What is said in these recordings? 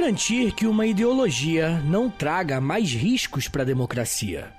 Garantir que uma ideologia não traga mais riscos para a democracia?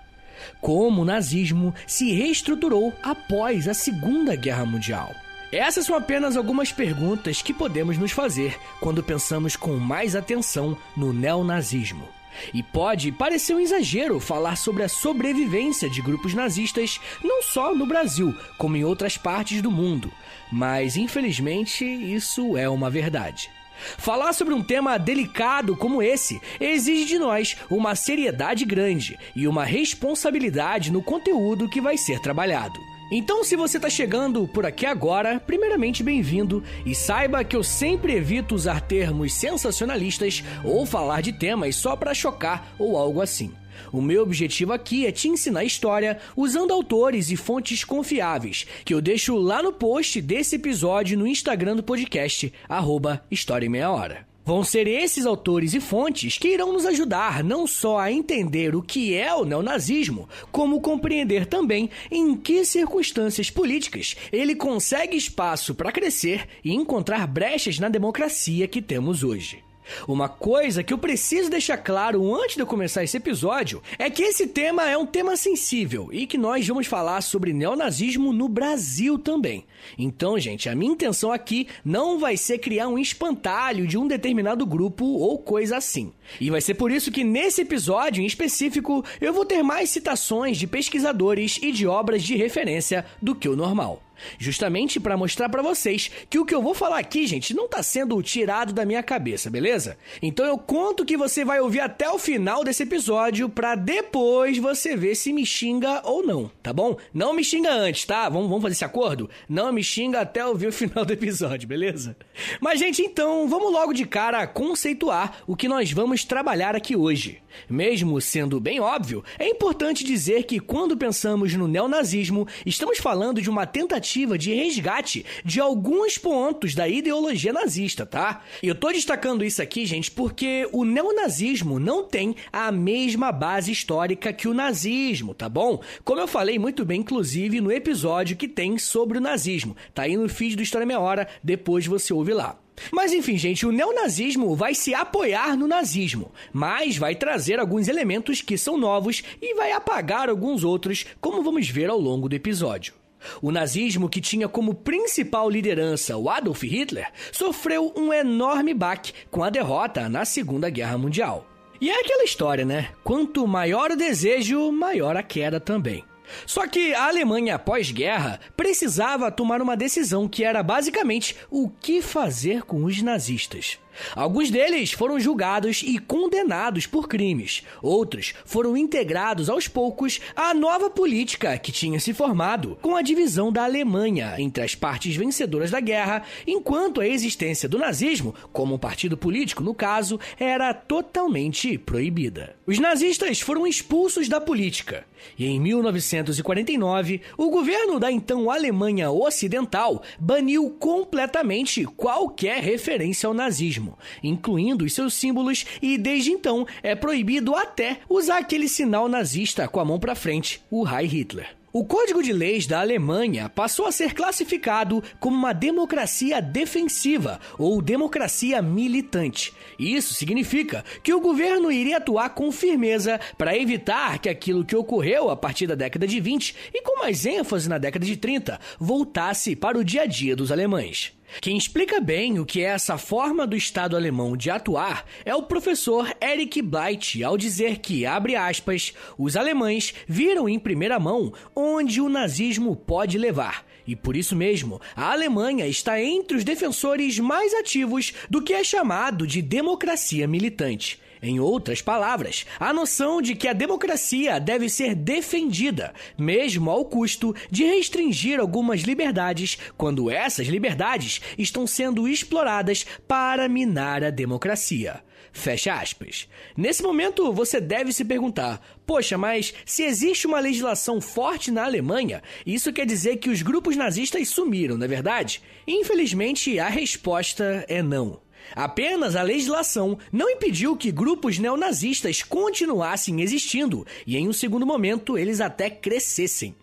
Como o nazismo se reestruturou após a Segunda Guerra Mundial? Essas são apenas algumas perguntas que podemos nos fazer quando pensamos com mais atenção no neonazismo. E pode parecer um exagero falar sobre a sobrevivência de grupos nazistas não só no Brasil, como em outras partes do mundo, mas infelizmente isso é uma verdade. Falar sobre um tema delicado como esse exige de nós uma seriedade grande e uma responsabilidade no conteúdo que vai ser trabalhado. Então, se você está chegando por aqui agora, primeiramente bem-vindo e saiba que eu sempre evito usar termos sensacionalistas ou falar de temas só para chocar ou algo assim. O meu objetivo aqui é te ensinar história usando autores e fontes confiáveis, que eu deixo lá no post desse episódio no Instagram do podcast, arroba História em Meia Hora. Vão ser esses autores e fontes que irão nos ajudar não só a entender o que é o neonazismo, como compreender também em que circunstâncias políticas ele consegue espaço para crescer e encontrar brechas na democracia que temos hoje. Uma coisa que eu preciso deixar claro antes de eu começar esse episódio é que esse tema é um tema sensível e que nós vamos falar sobre neonazismo no Brasil também. Então, gente, a minha intenção aqui não vai ser criar um espantalho de um determinado grupo ou coisa assim. E vai ser por isso que nesse episódio em específico eu vou ter mais citações de pesquisadores e de obras de referência do que o normal. Justamente para mostrar para vocês que o que eu vou falar aqui, gente, não tá sendo tirado da minha cabeça, beleza? Então eu conto que você vai ouvir até o final desse episódio para depois você ver se me xinga ou não, tá bom? Não me xinga antes, tá? Vamos, vamos fazer esse acordo? Não me xinga até ouvir o final do episódio, beleza? Mas, gente, então vamos logo de cara conceituar o que nós vamos trabalhar aqui hoje. Mesmo sendo bem óbvio, é importante dizer que quando pensamos no neonazismo, estamos falando de uma tentativa de resgate de alguns pontos da ideologia nazista, tá? E eu tô destacando isso aqui, gente, porque o neonazismo não tem a mesma base histórica que o nazismo, tá bom? Como eu falei muito bem, inclusive, no episódio que tem sobre o nazismo. Tá aí no feed do História Meia Hora, depois você ouve lá. Mas enfim, gente, o neonazismo vai se apoiar no nazismo, mas vai trazer alguns elementos que são novos e vai apagar alguns outros, como vamos ver ao longo do episódio. O nazismo, que tinha como principal liderança o Adolf Hitler, sofreu um enorme baque com a derrota na Segunda Guerra Mundial. E é aquela história, né? Quanto maior o desejo, maior a queda também. Só que a Alemanha pós-guerra precisava tomar uma decisão que era basicamente o que fazer com os nazistas. Alguns deles foram julgados e condenados por crimes, outros foram integrados aos poucos à nova política que tinha se formado, com a divisão da Alemanha entre as partes vencedoras da guerra, enquanto a existência do nazismo, como um partido político no caso, era totalmente proibida. Os nazistas foram expulsos da política, e em 1949, o governo da então Alemanha Ocidental baniu completamente qualquer referência ao nazismo incluindo os seus símbolos, e desde então é proibido até usar aquele sinal nazista com a mão para frente, o Heil Hitler. O Código de Leis da Alemanha passou a ser classificado como uma democracia defensiva ou democracia militante. Isso significa que o governo iria atuar com firmeza para evitar que aquilo que ocorreu a partir da década de 20 e com mais ênfase na década de 30 voltasse para o dia a dia dos alemães. Quem explica bem o que é essa forma do Estado alemão de atuar é o professor Eric Bleit, ao dizer que, abre aspas, os alemães viram em primeira mão onde o nazismo pode levar. E por isso mesmo, a Alemanha está entre os defensores mais ativos do que é chamado de democracia militante. Em outras palavras, a noção de que a democracia deve ser defendida, mesmo ao custo de restringir algumas liberdades, quando essas liberdades estão sendo exploradas para minar a democracia. Fecha aspas. Nesse momento, você deve se perguntar: poxa, mas se existe uma legislação forte na Alemanha, isso quer dizer que os grupos nazistas sumiram, não é verdade? Infelizmente, a resposta é não. Apenas a legislação não impediu que grupos neonazistas continuassem existindo e, em um segundo momento, eles até crescessem.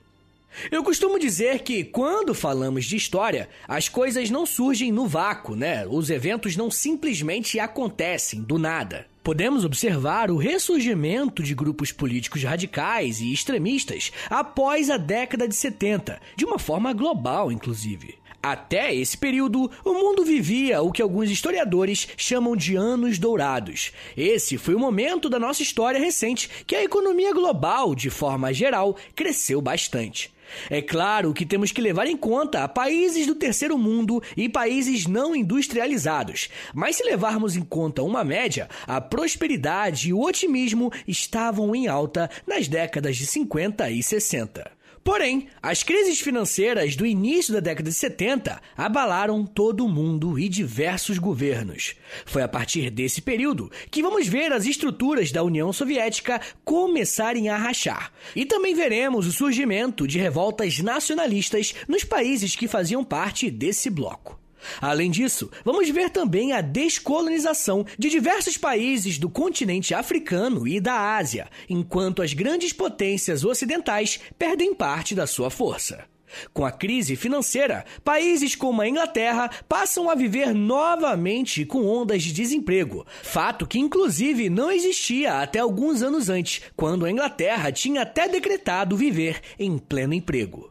Eu costumo dizer que quando falamos de história, as coisas não surgem no vácuo, né? Os eventos não simplesmente acontecem do nada. Podemos observar o ressurgimento de grupos políticos radicais e extremistas após a década de 70, de uma forma global, inclusive. Até esse período, o mundo vivia o que alguns historiadores chamam de anos dourados. Esse foi o momento da nossa história recente que a economia global, de forma geral, cresceu bastante. É claro que temos que levar em conta países do terceiro mundo e países não industrializados, mas se levarmos em conta uma média, a prosperidade e o otimismo estavam em alta nas décadas de 50 e 60. Porém, as crises financeiras do início da década de 70 abalaram todo o mundo e diversos governos. Foi a partir desse período que vamos ver as estruturas da União Soviética começarem a rachar. E também veremos o surgimento de revoltas nacionalistas nos países que faziam parte desse bloco. Além disso, vamos ver também a descolonização de diversos países do continente africano e da Ásia, enquanto as grandes potências ocidentais perdem parte da sua força. Com a crise financeira, países como a Inglaterra passam a viver novamente com ondas de desemprego, fato que inclusive não existia até alguns anos antes, quando a Inglaterra tinha até decretado viver em pleno emprego.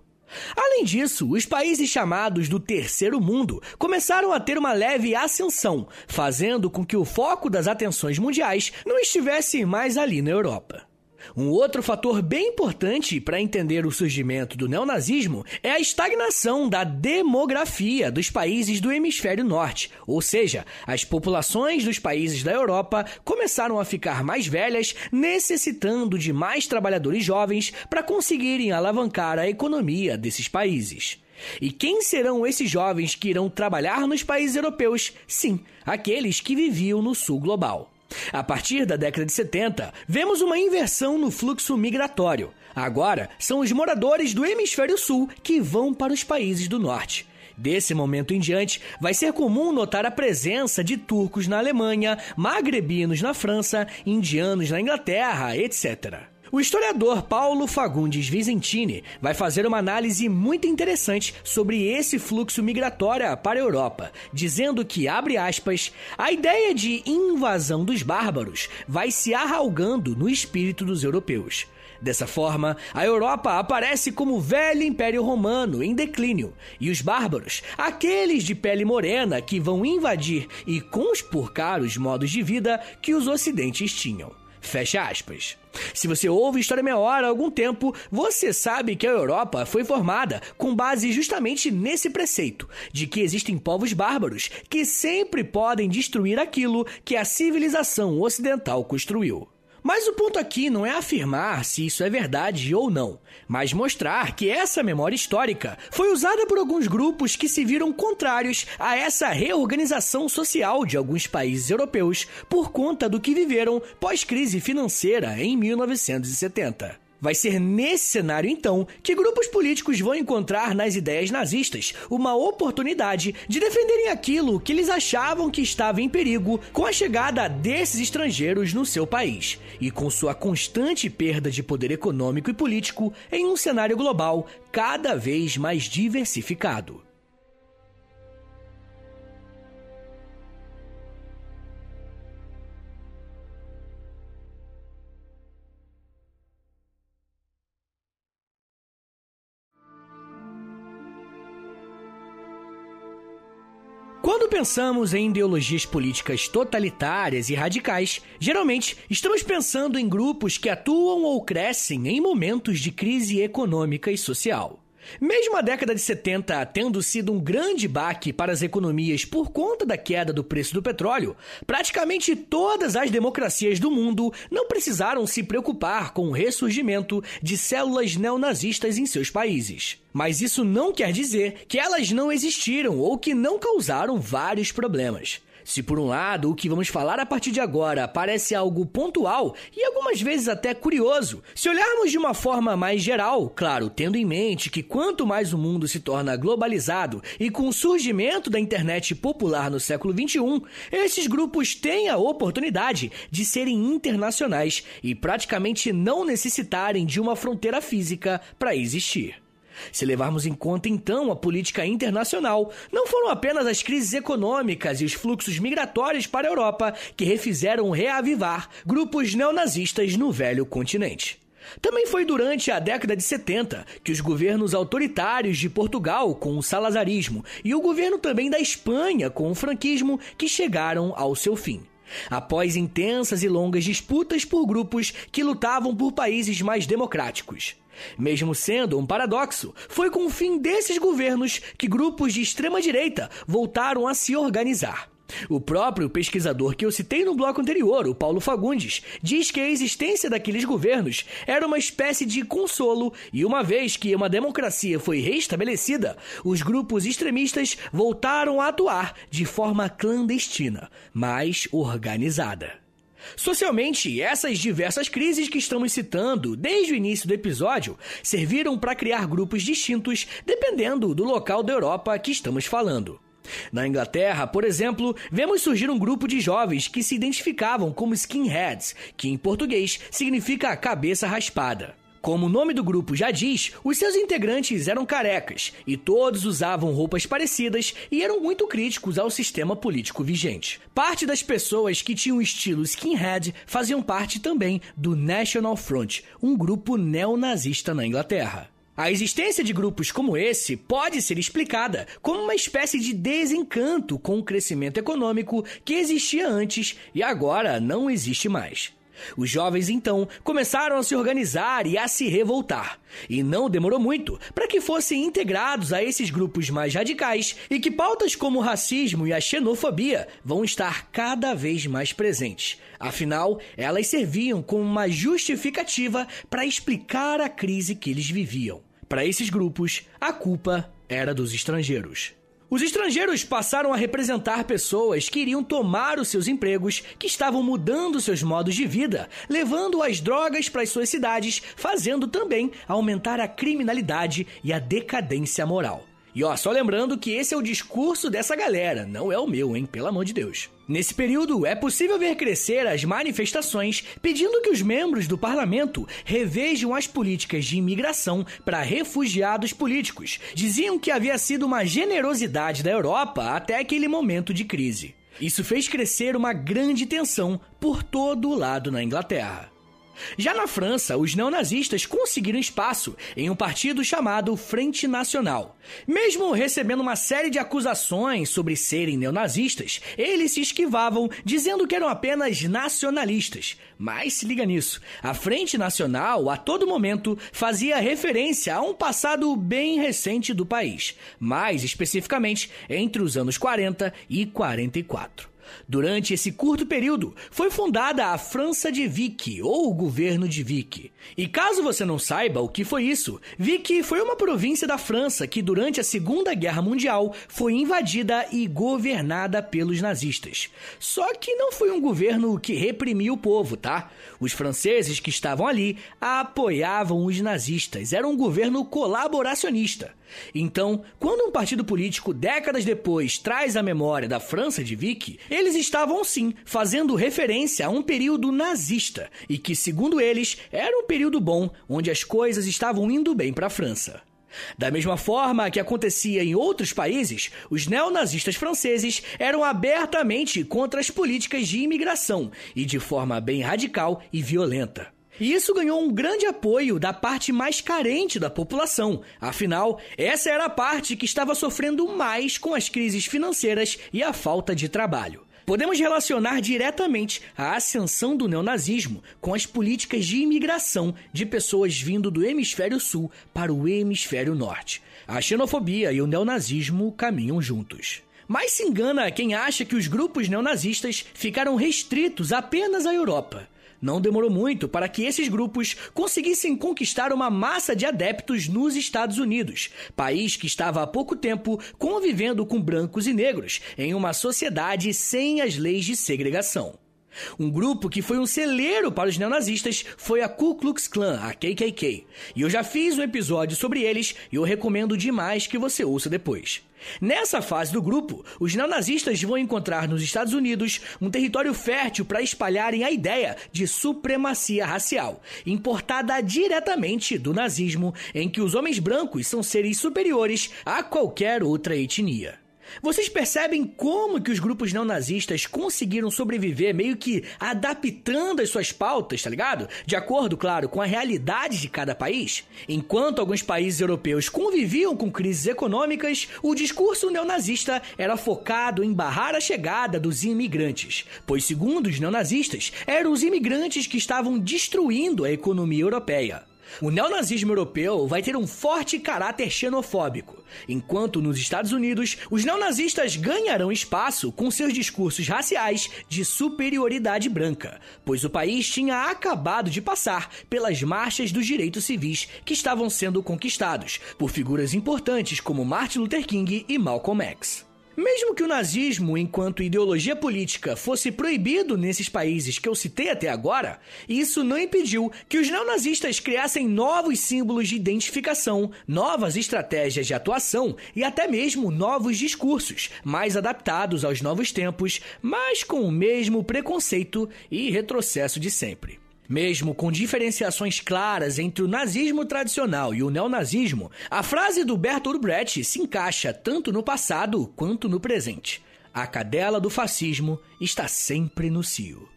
Além disso, os países chamados do terceiro mundo começaram a ter uma leve ascensão, fazendo com que o foco das atenções mundiais não estivesse mais ali na Europa. Um outro fator bem importante para entender o surgimento do neonazismo é a estagnação da demografia dos países do hemisfério norte, ou seja, as populações dos países da Europa começaram a ficar mais velhas, necessitando de mais trabalhadores jovens para conseguirem alavancar a economia desses países. E quem serão esses jovens que irão trabalhar nos países europeus? Sim, aqueles que viviam no sul global. A partir da década de 70, vemos uma inversão no fluxo migratório. Agora, são os moradores do hemisfério sul que vão para os países do norte. Desse momento em diante, vai ser comum notar a presença de turcos na Alemanha, magrebinos na França, indianos na Inglaterra, etc. O historiador Paulo Fagundes Vicentini vai fazer uma análise muito interessante sobre esse fluxo migratório para a Europa, dizendo que, abre aspas, a ideia de invasão dos bárbaros vai se arraugando no espírito dos europeus. Dessa forma, a Europa aparece como velho Império Romano em declínio, e os bárbaros, aqueles de pele morena que vão invadir e conspurcar os modos de vida que os ocidentes tinham. Fecha aspas. Se você ouve História Meia Hora há algum tempo, você sabe que a Europa foi formada com base justamente nesse preceito, de que existem povos bárbaros que sempre podem destruir aquilo que a civilização ocidental construiu. Mas o ponto aqui não é afirmar se isso é verdade ou não, mas mostrar que essa memória histórica foi usada por alguns grupos que se viram contrários a essa reorganização social de alguns países europeus por conta do que viveram pós-crise financeira em 1970. Vai ser nesse cenário, então, que grupos políticos vão encontrar nas ideias nazistas uma oportunidade de defenderem aquilo que eles achavam que estava em perigo com a chegada desses estrangeiros no seu país e com sua constante perda de poder econômico e político em um cenário global cada vez mais diversificado. Pensamos em ideologias políticas totalitárias e radicais, geralmente estamos pensando em grupos que atuam ou crescem em momentos de crise econômica e social. Mesmo a década de 70 tendo sido um grande baque para as economias por conta da queda do preço do petróleo, praticamente todas as democracias do mundo não precisaram se preocupar com o ressurgimento de células neonazistas em seus países. Mas isso não quer dizer que elas não existiram ou que não causaram vários problemas. Se por um lado o que vamos falar a partir de agora parece algo pontual e algumas vezes até curioso, se olharmos de uma forma mais geral, claro, tendo em mente que quanto mais o mundo se torna globalizado e com o surgimento da internet popular no século XXI, esses grupos têm a oportunidade de serem internacionais e praticamente não necessitarem de uma fronteira física para existir. Se levarmos em conta então a política internacional, não foram apenas as crises econômicas e os fluxos migratórios para a Europa que refizeram reavivar grupos neonazistas no velho continente. Também foi durante a década de 70 que os governos autoritários de Portugal, com o salazarismo, e o governo também da Espanha, com o franquismo, que chegaram ao seu fim. Após intensas e longas disputas por grupos que lutavam por países mais democráticos. Mesmo sendo um paradoxo, foi com o fim desses governos que grupos de extrema-direita voltaram a se organizar. O próprio pesquisador que eu citei no bloco anterior, o Paulo Fagundes, diz que a existência daqueles governos era uma espécie de consolo e uma vez que uma democracia foi restabelecida, os grupos extremistas voltaram a atuar de forma clandestina, mas organizada. Socialmente, essas diversas crises que estamos citando desde o início do episódio serviram para criar grupos distintos dependendo do local da Europa que estamos falando. Na Inglaterra, por exemplo, vemos surgir um grupo de jovens que se identificavam como skinheads, que em português significa cabeça raspada. Como o nome do grupo já diz, os seus integrantes eram carecas e todos usavam roupas parecidas e eram muito críticos ao sistema político vigente. Parte das pessoas que tinham estilo skinhead faziam parte também do National Front, um grupo neonazista na Inglaterra. A existência de grupos como esse pode ser explicada como uma espécie de desencanto com o crescimento econômico que existia antes e agora não existe mais. Os jovens então começaram a se organizar e a se revoltar. E não demorou muito para que fossem integrados a esses grupos mais radicais e que pautas como o racismo e a xenofobia vão estar cada vez mais presentes. Afinal, elas serviam como uma justificativa para explicar a crise que eles viviam. Para esses grupos, a culpa era dos estrangeiros. Os estrangeiros passaram a representar pessoas que iriam tomar os seus empregos, que estavam mudando seus modos de vida, levando as drogas para as suas cidades, fazendo também aumentar a criminalidade e a decadência moral. E ó, só lembrando que esse é o discurso dessa galera, não é o meu, hein? Pelo amor de Deus. Nesse período, é possível ver crescer as manifestações pedindo que os membros do parlamento revejam as políticas de imigração para refugiados políticos. Diziam que havia sido uma generosidade da Europa até aquele momento de crise. Isso fez crescer uma grande tensão por todo o lado na Inglaterra. Já na França, os neonazistas conseguiram espaço em um partido chamado Frente Nacional. Mesmo recebendo uma série de acusações sobre serem neonazistas, eles se esquivavam dizendo que eram apenas nacionalistas. Mas se liga nisso, a Frente Nacional a todo momento fazia referência a um passado bem recente do país, mais especificamente entre os anos 40 e 44. Durante esse curto período, foi fundada a França de Vichy, ou o governo de Vichy. E caso você não saiba o que foi isso, Vichy foi uma província da França que, durante a Segunda Guerra Mundial, foi invadida e governada pelos nazistas. Só que não foi um governo que reprimiu o povo, tá? Os franceses que estavam ali apoiavam os nazistas, era um governo colaboracionista. Então, quando um partido político décadas depois traz a memória da França de Vichy, eles estavam sim fazendo referência a um período nazista e que, segundo eles, era um período bom onde as coisas estavam indo bem para a França. Da mesma forma que acontecia em outros países, os neonazistas franceses eram abertamente contra as políticas de imigração e de forma bem radical e violenta. E isso ganhou um grande apoio da parte mais carente da população. Afinal, essa era a parte que estava sofrendo mais com as crises financeiras e a falta de trabalho. Podemos relacionar diretamente a ascensão do neonazismo com as políticas de imigração de pessoas vindo do hemisfério sul para o hemisfério norte. A xenofobia e o neonazismo caminham juntos. Mas se engana quem acha que os grupos neonazistas ficaram restritos apenas à Europa. Não demorou muito para que esses grupos conseguissem conquistar uma massa de adeptos nos Estados Unidos, país que estava há pouco tempo convivendo com brancos e negros em uma sociedade sem as leis de segregação. Um grupo que foi um celeiro para os neonazistas foi a Ku Klux Klan, a KKK. E eu já fiz um episódio sobre eles e eu recomendo demais que você ouça depois. Nessa fase do grupo, os neonazistas vão encontrar nos Estados Unidos um território fértil para espalharem a ideia de supremacia racial, importada diretamente do nazismo, em que os homens brancos são seres superiores a qualquer outra etnia. Vocês percebem como que os grupos neonazistas conseguiram sobreviver meio que adaptando as suas pautas, tá ligado? De acordo, claro, com a realidade de cada país? Enquanto alguns países europeus conviviam com crises econômicas, o discurso neonazista era focado em barrar a chegada dos imigrantes, pois segundo os neonazistas, eram os imigrantes que estavam destruindo a economia europeia. O neonazismo europeu vai ter um forte caráter xenofóbico, enquanto nos Estados Unidos os neonazistas ganharão espaço com seus discursos raciais de superioridade branca, pois o país tinha acabado de passar pelas marchas dos direitos civis que estavam sendo conquistados por figuras importantes como Martin Luther King e Malcolm X. Mesmo que o nazismo, enquanto ideologia política, fosse proibido nesses países que eu citei até agora, isso não impediu que os neonazistas criassem novos símbolos de identificação, novas estratégias de atuação e até mesmo novos discursos, mais adaptados aos novos tempos, mas com o mesmo preconceito e retrocesso de sempre. Mesmo com diferenciações claras entre o nazismo tradicional e o neonazismo, a frase do Bertolt Brecht se encaixa tanto no passado quanto no presente. A cadela do fascismo está sempre no cio.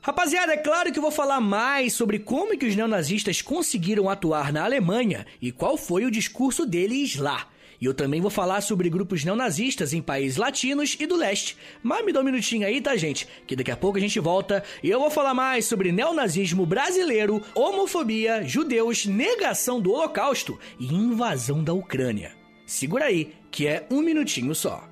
Rapaziada, é claro que eu vou falar mais sobre como que os neonazistas conseguiram atuar na Alemanha e qual foi o discurso deles lá. E eu também vou falar sobre grupos neonazistas em países latinos e do leste. Mas me dá um minutinho aí, tá, gente? Que daqui a pouco a gente volta e eu vou falar mais sobre neonazismo brasileiro, homofobia, judeus, negação do holocausto e invasão da Ucrânia. Segura aí, que é um minutinho só.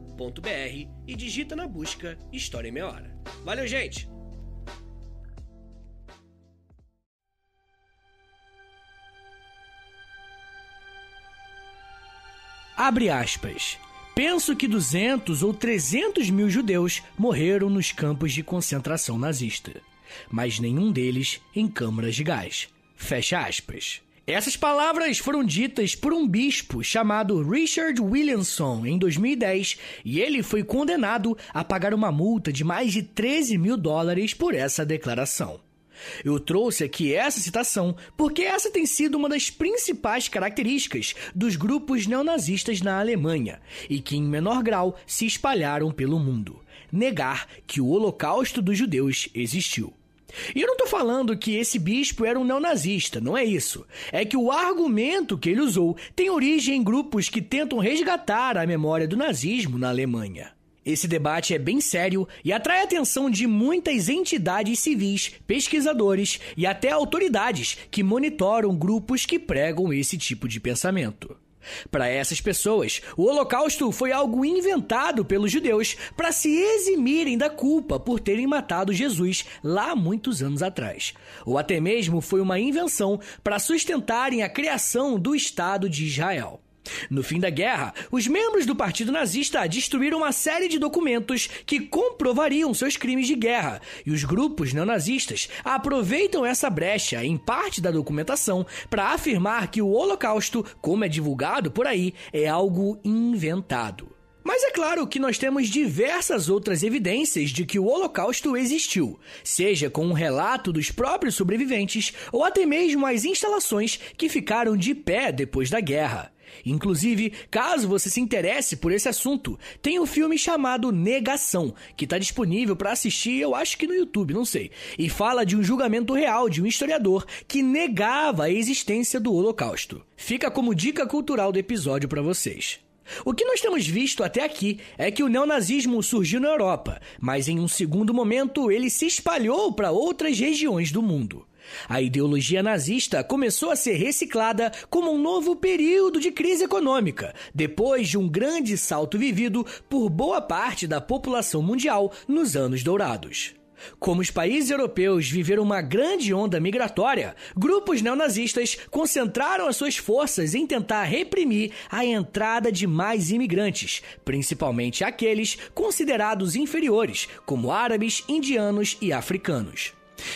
e digita na busca História em Meia Hora. Valeu, gente! Abre aspas. Penso que 200 ou 300 mil judeus morreram nos campos de concentração nazista, mas nenhum deles em câmaras de gás. Fecha aspas. Essas palavras foram ditas por um bispo chamado Richard Williamson em 2010 e ele foi condenado a pagar uma multa de mais de 13 mil dólares por essa declaração. Eu trouxe aqui essa citação porque essa tem sido uma das principais características dos grupos neonazistas na Alemanha e que, em menor grau, se espalharam pelo mundo: negar que o Holocausto dos judeus existiu. E eu não estou falando que esse bispo era um neonazista, não é isso. É que o argumento que ele usou tem origem em grupos que tentam resgatar a memória do nazismo na Alemanha. Esse debate é bem sério e atrai a atenção de muitas entidades civis, pesquisadores e até autoridades que monitoram grupos que pregam esse tipo de pensamento. Para essas pessoas, o Holocausto foi algo inventado pelos judeus para se eximirem da culpa por terem matado Jesus lá muitos anos atrás. Ou até mesmo foi uma invenção para sustentarem a criação do Estado de Israel. No fim da guerra, os membros do Partido Nazista destruíram uma série de documentos que comprovariam seus crimes de guerra, e os grupos neonazistas aproveitam essa brecha em parte da documentação para afirmar que o Holocausto, como é divulgado por aí, é algo inventado. Mas é claro que nós temos diversas outras evidências de que o Holocausto existiu, seja com um relato dos próprios sobreviventes ou até mesmo as instalações que ficaram de pé depois da guerra. Inclusive, caso você se interesse por esse assunto, tem um filme chamado Negação, que está disponível para assistir, eu acho que no YouTube, não sei, e fala de um julgamento real de um historiador que negava a existência do Holocausto. Fica como dica cultural do episódio para vocês. O que nós temos visto até aqui é que o neonazismo surgiu na Europa, mas em um segundo momento ele se espalhou para outras regiões do mundo. A ideologia nazista começou a ser reciclada como um novo período de crise econômica, depois de um grande salto vivido por boa parte da população mundial nos anos dourados. Como os países europeus viveram uma grande onda migratória, grupos neonazistas concentraram as suas forças em tentar reprimir a entrada de mais imigrantes, principalmente aqueles considerados inferiores, como árabes, indianos e africanos.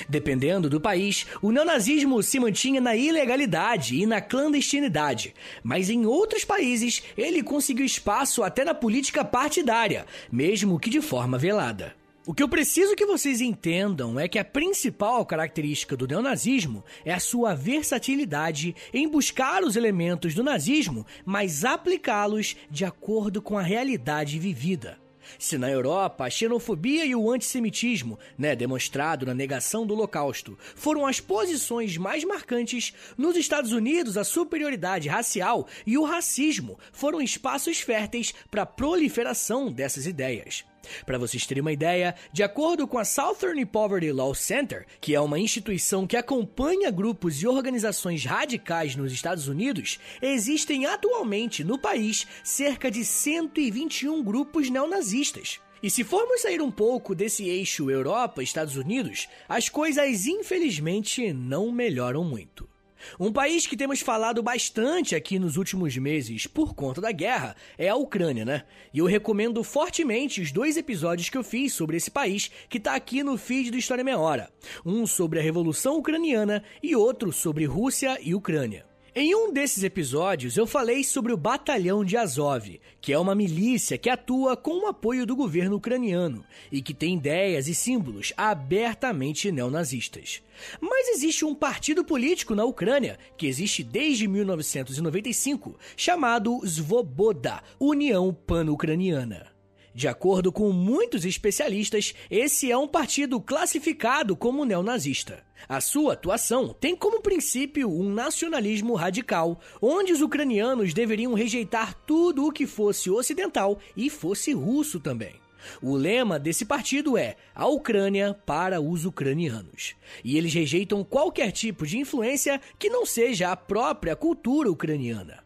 Dependendo do país, o neonazismo se mantinha na ilegalidade e na clandestinidade, mas em outros países ele conseguiu espaço até na política partidária, mesmo que de forma velada. O que eu preciso que vocês entendam é que a principal característica do neonazismo é a sua versatilidade em buscar os elementos do nazismo, mas aplicá-los de acordo com a realidade vivida. Se na Europa a xenofobia e o antissemitismo, né, demonstrado na negação do Holocausto, foram as posições mais marcantes, nos Estados Unidos a superioridade racial e o racismo foram espaços férteis para a proliferação dessas ideias. Para vocês terem uma ideia, de acordo com a Southern Poverty Law Center, que é uma instituição que acompanha grupos e organizações radicais nos Estados Unidos, existem atualmente no país cerca de 121 grupos neonazistas. E se formos sair um pouco desse eixo Europa-Estados Unidos, as coisas infelizmente não melhoram muito. Um país que temos falado bastante aqui nos últimos meses por conta da guerra é a Ucrânia, né? E eu recomendo fortemente os dois episódios que eu fiz sobre esse país que tá aqui no feed do História Meia Hora. Um sobre a Revolução Ucraniana e outro sobre Rússia e Ucrânia. Em um desses episódios, eu falei sobre o Batalhão de Azov, que é uma milícia que atua com o apoio do governo ucraniano e que tem ideias e símbolos abertamente neonazistas. Mas existe um partido político na Ucrânia, que existe desde 1995, chamado Svoboda União Pan-Ucraniana. De acordo com muitos especialistas, esse é um partido classificado como neonazista. A sua atuação tem como princípio um nacionalismo radical, onde os ucranianos deveriam rejeitar tudo o que fosse ocidental e fosse russo também. O lema desse partido é a Ucrânia para os ucranianos. E eles rejeitam qualquer tipo de influência que não seja a própria cultura ucraniana.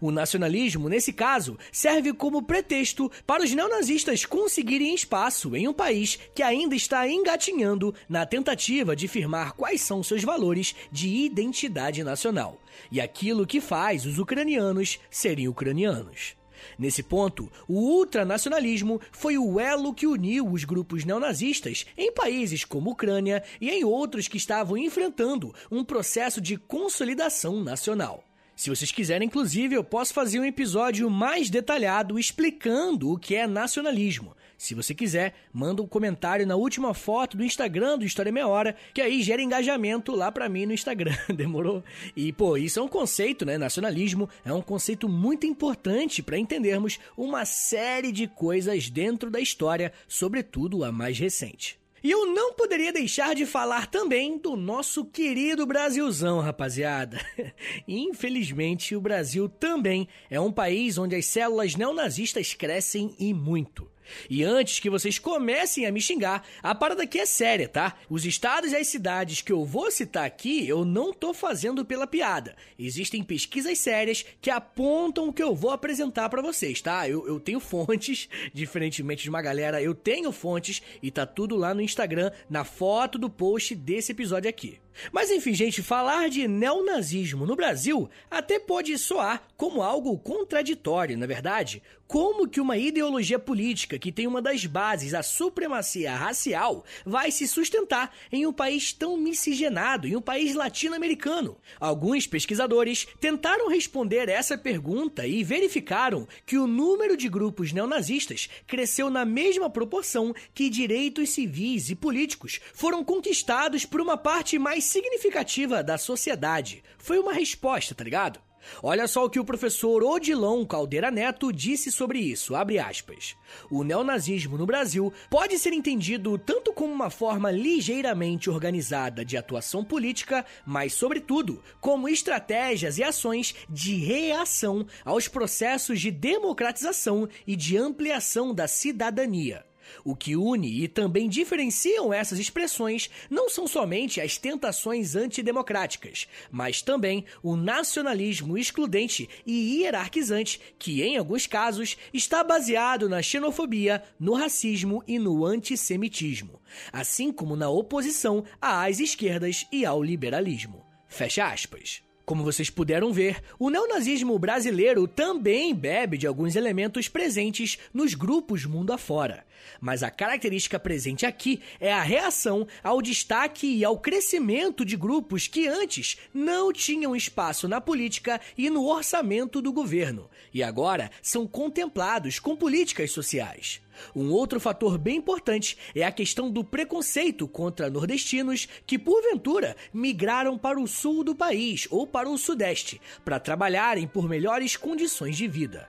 O nacionalismo, nesse caso, serve como pretexto para os neonazistas conseguirem espaço em um país que ainda está engatinhando na tentativa de firmar quais são seus valores de identidade nacional e aquilo que faz os ucranianos serem ucranianos. Nesse ponto, o ultranacionalismo foi o elo que uniu os grupos neonazistas em países como Ucrânia e em outros que estavam enfrentando um processo de consolidação nacional. Se vocês quiserem, inclusive, eu posso fazer um episódio mais detalhado explicando o que é nacionalismo. Se você quiser, manda um comentário na última foto do Instagram do História Meia Hora, que aí gera engajamento lá pra mim no Instagram, demorou? E, pô, isso é um conceito, né? Nacionalismo é um conceito muito importante para entendermos uma série de coisas dentro da história, sobretudo a mais recente. E eu não poderia deixar de falar também do nosso querido Brasilzão, rapaziada. Infelizmente, o Brasil também é um país onde as células neonazistas crescem e muito. E antes que vocês comecem a me xingar, a parada aqui é séria, tá? Os estados e as cidades que eu vou citar aqui, eu não tô fazendo pela piada. Existem pesquisas sérias que apontam o que eu vou apresentar para vocês, tá? Eu, eu tenho fontes, diferentemente de uma galera, eu tenho fontes e tá tudo lá no Instagram, na foto do post desse episódio aqui. Mas enfim, gente, falar de neonazismo no Brasil até pode soar como algo contraditório, na é verdade. Como que uma ideologia política que tem uma das bases, a supremacia racial, vai se sustentar em um país tão miscigenado, em um país latino-americano? Alguns pesquisadores tentaram responder essa pergunta e verificaram que o número de grupos neonazistas cresceu na mesma proporção que direitos civis e políticos foram conquistados por uma parte mais significativa da sociedade. Foi uma resposta, tá ligado? Olha só o que o professor Odilon Caldeira Neto disse sobre isso, aspas, O neonazismo no Brasil pode ser entendido tanto como uma forma ligeiramente organizada de atuação política, mas sobretudo como estratégias e ações de reação aos processos de democratização e de ampliação da cidadania. O que une e também diferenciam essas expressões não são somente as tentações antidemocráticas, mas também o nacionalismo excludente e hierarquizante, que em alguns casos está baseado na xenofobia, no racismo e no antissemitismo, assim como na oposição às esquerdas e ao liberalismo. Fecha aspas. Como vocês puderam ver, o neonazismo brasileiro também bebe de alguns elementos presentes nos grupos mundo afora. Mas a característica presente aqui é a reação ao destaque e ao crescimento de grupos que antes não tinham espaço na política e no orçamento do governo, e agora são contemplados com políticas sociais. Um outro fator bem importante é a questão do preconceito contra nordestinos que, porventura, migraram para o sul do país ou para o sudeste para trabalharem por melhores condições de vida.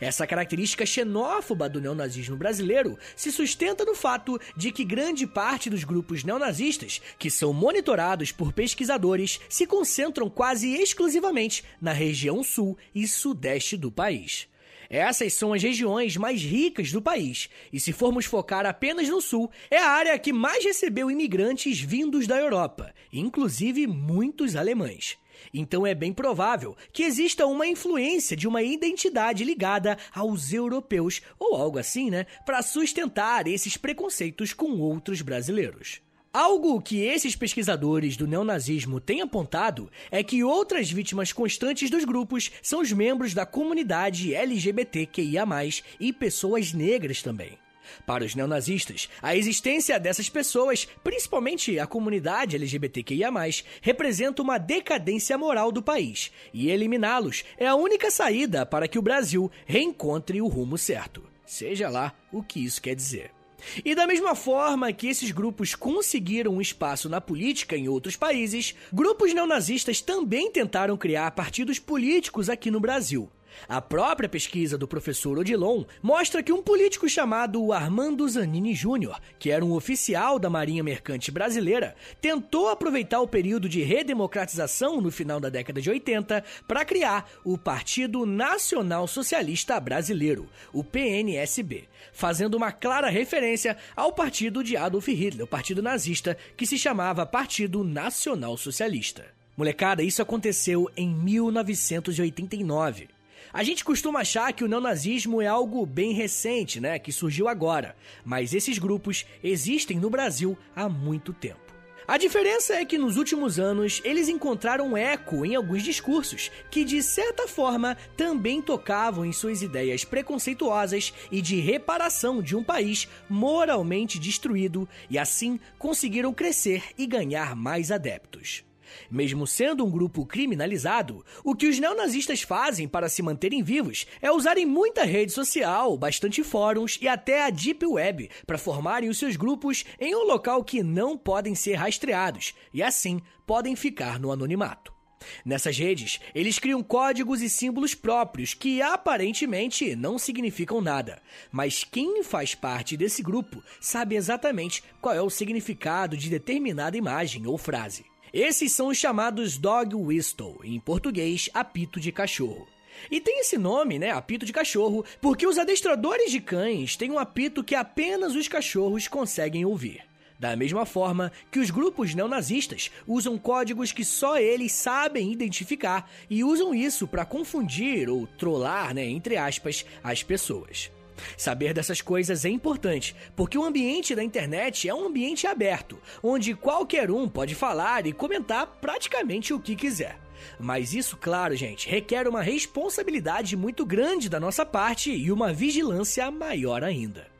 Essa característica xenófoba do neonazismo brasileiro se sustenta no fato de que grande parte dos grupos neonazistas, que são monitorados por pesquisadores, se concentram quase exclusivamente na região sul e sudeste do país. Essas são as regiões mais ricas do país, e se formos focar apenas no sul, é a área que mais recebeu imigrantes vindos da Europa, inclusive muitos alemães. Então é bem provável que exista uma influência de uma identidade ligada aos europeus ou algo assim, né, para sustentar esses preconceitos com outros brasileiros. Algo que esses pesquisadores do neonazismo têm apontado é que outras vítimas constantes dos grupos são os membros da comunidade LGBTQIA, e pessoas negras também. Para os neonazistas, a existência dessas pessoas, principalmente a comunidade LGBTQIA, representa uma decadência moral do país, e eliminá-los é a única saída para que o Brasil reencontre o rumo certo. Seja lá o que isso quer dizer. E da mesma forma que esses grupos conseguiram um espaço na política em outros países, grupos neonazistas também tentaram criar partidos políticos aqui no Brasil. A própria pesquisa do professor Odilon mostra que um político chamado Armando Zanini Júnior, que era um oficial da Marinha Mercante Brasileira, tentou aproveitar o período de redemocratização no final da década de 80 para criar o Partido Nacional Socialista Brasileiro, o PNSB, fazendo uma clara referência ao partido de Adolf Hitler, o partido nazista, que se chamava Partido Nacional Socialista. Molecada, isso aconteceu em 1989. A gente costuma achar que o neonazismo é algo bem recente, né, que surgiu agora, mas esses grupos existem no Brasil há muito tempo. A diferença é que nos últimos anos eles encontraram eco em alguns discursos que, de certa forma, também tocavam em suas ideias preconceituosas e de reparação de um país moralmente destruído e, assim, conseguiram crescer e ganhar mais adeptos. Mesmo sendo um grupo criminalizado, o que os neonazistas fazem para se manterem vivos é usarem muita rede social, bastante fóruns e até a Deep Web para formarem os seus grupos em um local que não podem ser rastreados e assim podem ficar no anonimato. Nessas redes, eles criam códigos e símbolos próprios que aparentemente não significam nada, mas quem faz parte desse grupo sabe exatamente qual é o significado de determinada imagem ou frase. Esses são os chamados dog whistle, em português, apito de cachorro. E tem esse nome, né, apito de cachorro, porque os adestradores de cães têm um apito que apenas os cachorros conseguem ouvir. Da mesma forma que os grupos neonazistas usam códigos que só eles sabem identificar e usam isso para confundir ou trollar, né, entre aspas, as pessoas. Saber dessas coisas é importante, porque o ambiente da internet é um ambiente aberto, onde qualquer um pode falar e comentar praticamente o que quiser. Mas isso, claro, gente, requer uma responsabilidade muito grande da nossa parte e uma vigilância maior ainda.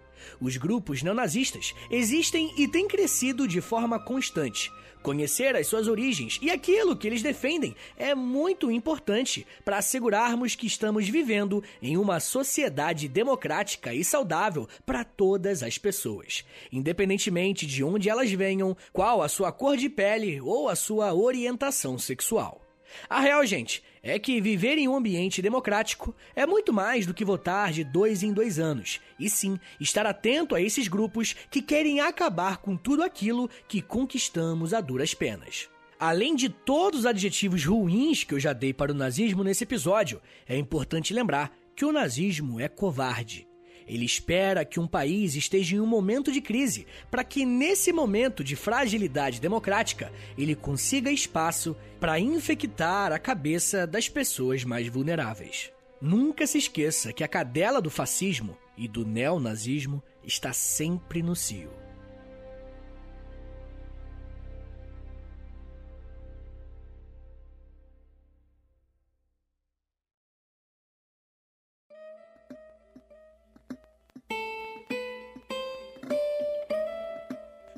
Os grupos neonazistas existem e têm crescido de forma constante. Conhecer as suas origens e aquilo que eles defendem é muito importante para assegurarmos que estamos vivendo em uma sociedade democrática e saudável para todas as pessoas, independentemente de onde elas venham, qual a sua cor de pele ou a sua orientação sexual. A real, gente, é que viver em um ambiente democrático é muito mais do que votar de dois em dois anos, e sim estar atento a esses grupos que querem acabar com tudo aquilo que conquistamos a duras penas. Além de todos os adjetivos ruins que eu já dei para o nazismo nesse episódio, é importante lembrar que o nazismo é covarde. Ele espera que um país esteja em um momento de crise, para que nesse momento de fragilidade democrática ele consiga espaço para infectar a cabeça das pessoas mais vulneráveis. Nunca se esqueça que a cadela do fascismo e do neonazismo está sempre no cio.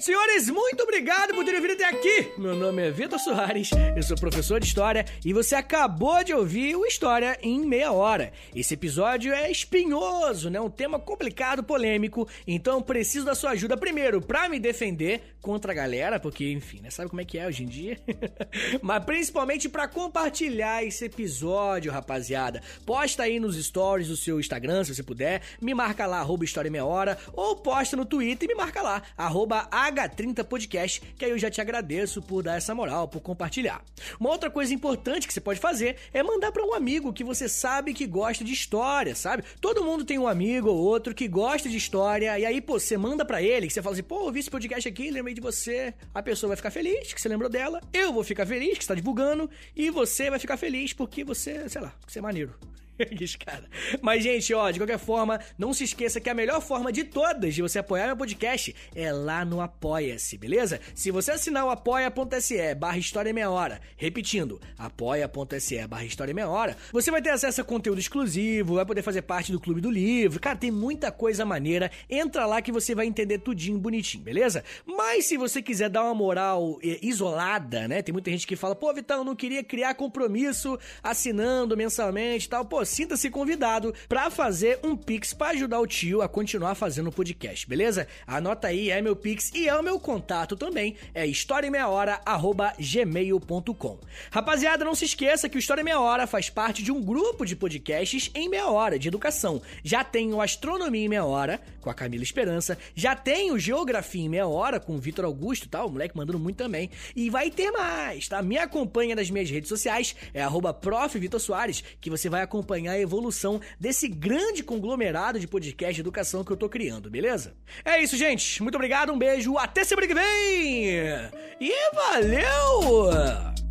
Senhores, muito obrigado por terem vindo até aqui. Meu nome é Vitor Soares, eu sou professor de História e você acabou de ouvir o História em Meia Hora. Esse episódio é espinhoso, né? Um tema complicado, polêmico, então preciso da sua ajuda primeiro para me defender contra a galera, porque, enfim, né? Sabe como é que é hoje em dia? Mas principalmente para compartilhar esse episódio, rapaziada. Posta aí nos stories do seu Instagram, se você puder. Me marca lá, arroba História Meia Hora, ou posta no Twitter e me marca lá, arroba H30 Podcast, que aí eu já te agradeço por dar essa moral, por compartilhar. Uma outra coisa importante que você pode fazer é mandar para um amigo que você sabe que gosta de história, sabe? Todo mundo tem um amigo ou outro que gosta de história, e aí, pô, você manda para ele, que você fala assim, pô, ouvi esse podcast aqui, lembrei de você. A pessoa vai ficar feliz que você lembrou dela, eu vou ficar feliz que está divulgando, e você vai ficar feliz porque você, sei lá, porque você é maneiro. Cara. Mas, gente, ó, de qualquer forma, não se esqueça que a melhor forma de todas de você apoiar meu podcast é lá no Apoia-se, beleza? Se você assinar o apoia.se barra História Meia Hora, repetindo, apoia.se barra História Meia Hora, você vai ter acesso a conteúdo exclusivo, vai poder fazer parte do Clube do Livro, cara, tem muita coisa maneira, entra lá que você vai entender tudinho bonitinho, beleza? Mas se você quiser dar uma moral eh, isolada, né, tem muita gente que fala, pô, Vitão, não queria criar compromisso assinando mensalmente e tal, pô, sinta-se convidado para fazer um Pix para ajudar o tio a continuar fazendo o podcast, beleza? Anota aí, é meu Pix e é o meu contato também, é historiaemmeiahora@gmail.com. Rapaziada, não se esqueça que o História em Meia Hora faz parte de um grupo de podcasts em meia hora de educação. Já tem o Astronomia em Meia Hora, com a Camila Esperança, já tem o Geografia em Meia Hora, com o Vitor Augusto, tá? O moleque mandando muito também. E vai ter mais, tá? Me acompanha nas minhas redes sociais, é arroba Soares, que você vai acompanhar acompanhar a evolução desse grande conglomerado de podcast de educação que eu tô criando, beleza? É isso, gente. Muito obrigado, um beijo, até semana que vem! E valeu!